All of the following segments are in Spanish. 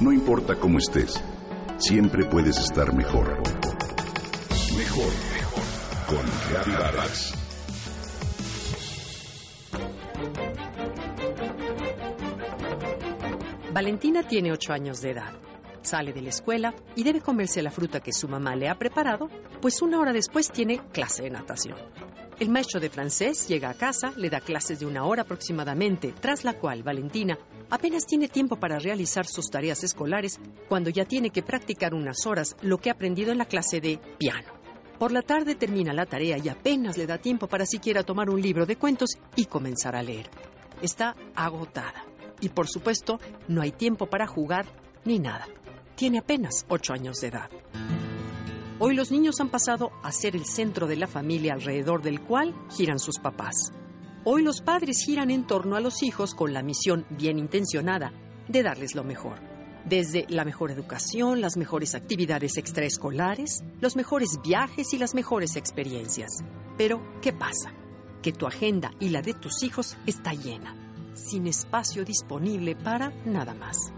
No importa cómo estés, siempre puedes estar mejor. Mejor, mejor. Con Vargas. Valentina tiene ocho años de edad. Sale de la escuela y debe comerse la fruta que su mamá le ha preparado, pues una hora después tiene clase de natación. El maestro de francés llega a casa, le da clases de una hora aproximadamente, tras la cual Valentina apenas tiene tiempo para realizar sus tareas escolares cuando ya tiene que practicar unas horas lo que ha aprendido en la clase de piano. Por la tarde termina la tarea y apenas le da tiempo para siquiera tomar un libro de cuentos y comenzar a leer. Está agotada. Y por supuesto, no hay tiempo para jugar ni nada. Tiene apenas ocho años de edad. Hoy los niños han pasado a ser el centro de la familia alrededor del cual giran sus papás. Hoy los padres giran en torno a los hijos con la misión bien intencionada de darles lo mejor. Desde la mejor educación, las mejores actividades extraescolares, los mejores viajes y las mejores experiencias. Pero, ¿qué pasa? Que tu agenda y la de tus hijos está llena, sin espacio disponible para nada más.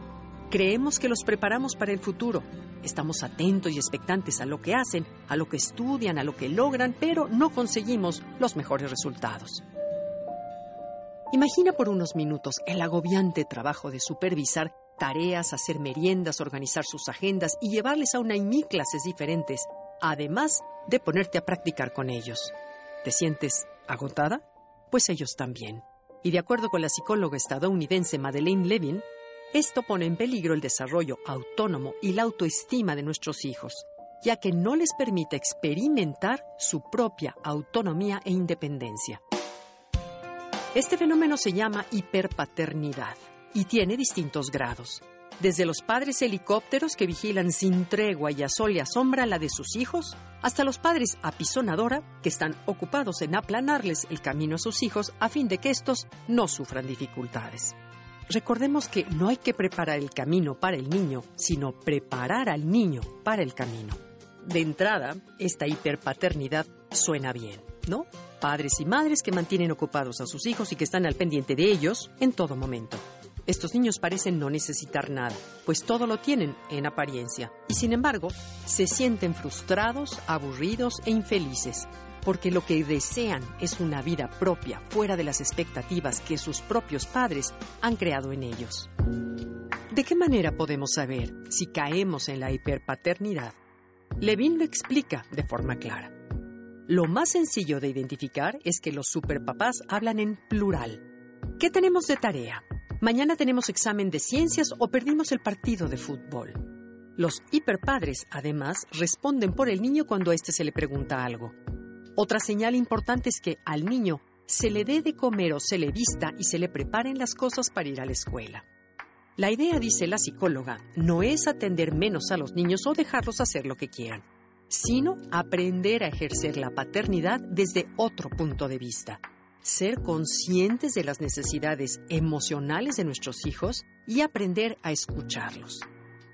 Creemos que los preparamos para el futuro. Estamos atentos y expectantes a lo que hacen, a lo que estudian, a lo que logran, pero no conseguimos los mejores resultados. Imagina por unos minutos el agobiante trabajo de supervisar tareas, hacer meriendas, organizar sus agendas y llevarles a una y mil clases diferentes, además de ponerte a practicar con ellos. ¿Te sientes agotada? Pues ellos también. Y de acuerdo con la psicóloga estadounidense Madeleine Levin, esto pone en peligro el desarrollo autónomo y la autoestima de nuestros hijos, ya que no les permite experimentar su propia autonomía e independencia. Este fenómeno se llama hiperpaternidad y tiene distintos grados. Desde los padres helicópteros que vigilan sin tregua y a sol y a sombra la de sus hijos, hasta los padres apisonadora que están ocupados en aplanarles el camino a sus hijos a fin de que estos no sufran dificultades. Recordemos que no hay que preparar el camino para el niño, sino preparar al niño para el camino. De entrada, esta hiperpaternidad suena bien, ¿no? Padres y madres que mantienen ocupados a sus hijos y que están al pendiente de ellos en todo momento. Estos niños parecen no necesitar nada, pues todo lo tienen en apariencia, y sin embargo, se sienten frustrados, aburridos e infelices, porque lo que desean es una vida propia, fuera de las expectativas que sus propios padres han creado en ellos. ¿De qué manera podemos saber si caemos en la hiperpaternidad? Levin lo explica de forma clara. Lo más sencillo de identificar es que los superpapás hablan en plural. ¿Qué tenemos de tarea? Mañana tenemos examen de ciencias o perdimos el partido de fútbol. Los hiperpadres, además, responden por el niño cuando éste se le pregunta algo. Otra señal importante es que al niño se le dé de comer o se le vista y se le preparen las cosas para ir a la escuela. La idea, dice la psicóloga, no es atender menos a los niños o dejarlos hacer lo que quieran, sino aprender a ejercer la paternidad desde otro punto de vista. Ser conscientes de las necesidades emocionales de nuestros hijos y aprender a escucharlos.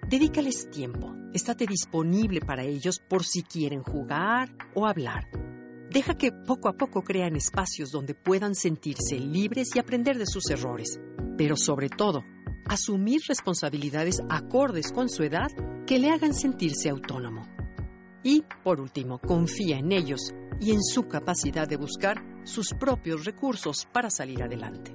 Dedícales tiempo, estate disponible para ellos por si quieren jugar o hablar. Deja que poco a poco crean espacios donde puedan sentirse libres y aprender de sus errores, pero sobre todo, asumir responsabilidades acordes con su edad que le hagan sentirse autónomo. Y, por último, confía en ellos y en su capacidad de buscar sus propios recursos para salir adelante.